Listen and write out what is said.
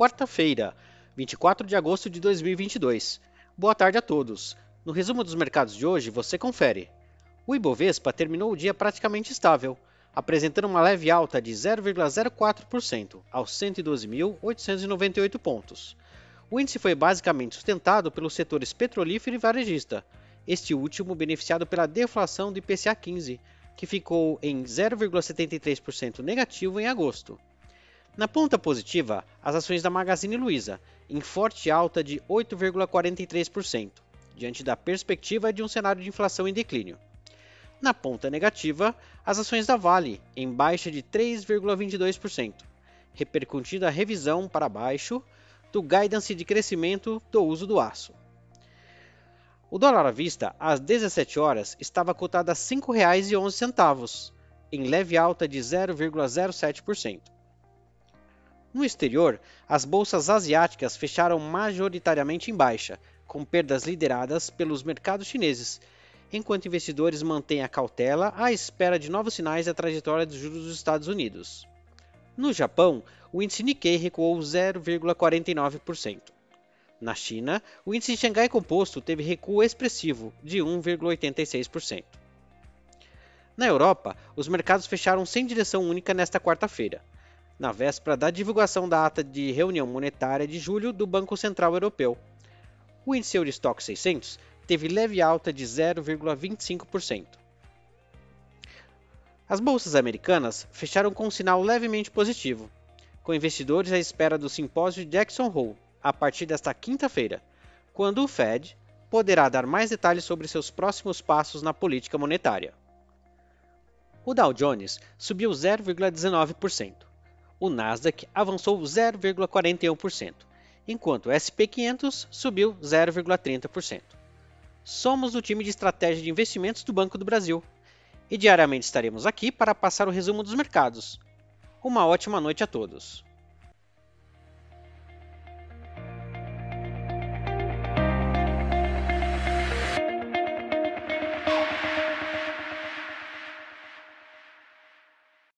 quarta-feira, 24 de agosto de 2022. Boa tarde a todos. No resumo dos mercados de hoje, você confere. O Ibovespa terminou o dia praticamente estável, apresentando uma leve alta de 0,04% aos 112.898 pontos. O índice foi basicamente sustentado pelos setores petrolífero e varejista, este último beneficiado pela deflação do IPCA 15, que ficou em 0,73% negativo em agosto. Na ponta positiva, as ações da Magazine Luiza, em forte alta de 8,43%, diante da perspectiva de um cenário de inflação em declínio. Na ponta negativa, as ações da Vale, em baixa de 3,22%, repercutindo a revisão para baixo do guidance de crescimento do uso do aço. O dólar à vista, às 17 horas, estava cotado a R$ 5,11, em leve alta de 0,07%. No exterior, as bolsas asiáticas fecharam majoritariamente em baixa, com perdas lideradas pelos mercados chineses, enquanto investidores mantêm a cautela à espera de novos sinais da trajetória dos juros dos Estados Unidos. No Japão, o índice Nikkei recuou 0,49%. Na China, o índice Xangai Composto teve recuo expressivo de 1,86%. Na Europa, os mercados fecharam sem direção única nesta quarta-feira, na véspera da divulgação da ata de reunião monetária de julho do Banco Central Europeu. O índice Eurostock 600 teve leve alta de 0,25%. As bolsas americanas fecharam com um sinal levemente positivo, com investidores à espera do simpósio Jackson Hole a partir desta quinta-feira, quando o Fed poderá dar mais detalhes sobre seus próximos passos na política monetária. O Dow Jones subiu 0,19% o Nasdaq avançou 0,41%, enquanto o SP 500 subiu 0,30%. Somos o time de estratégia de investimentos do Banco do Brasil e diariamente estaremos aqui para passar o resumo dos mercados. Uma ótima noite a todos.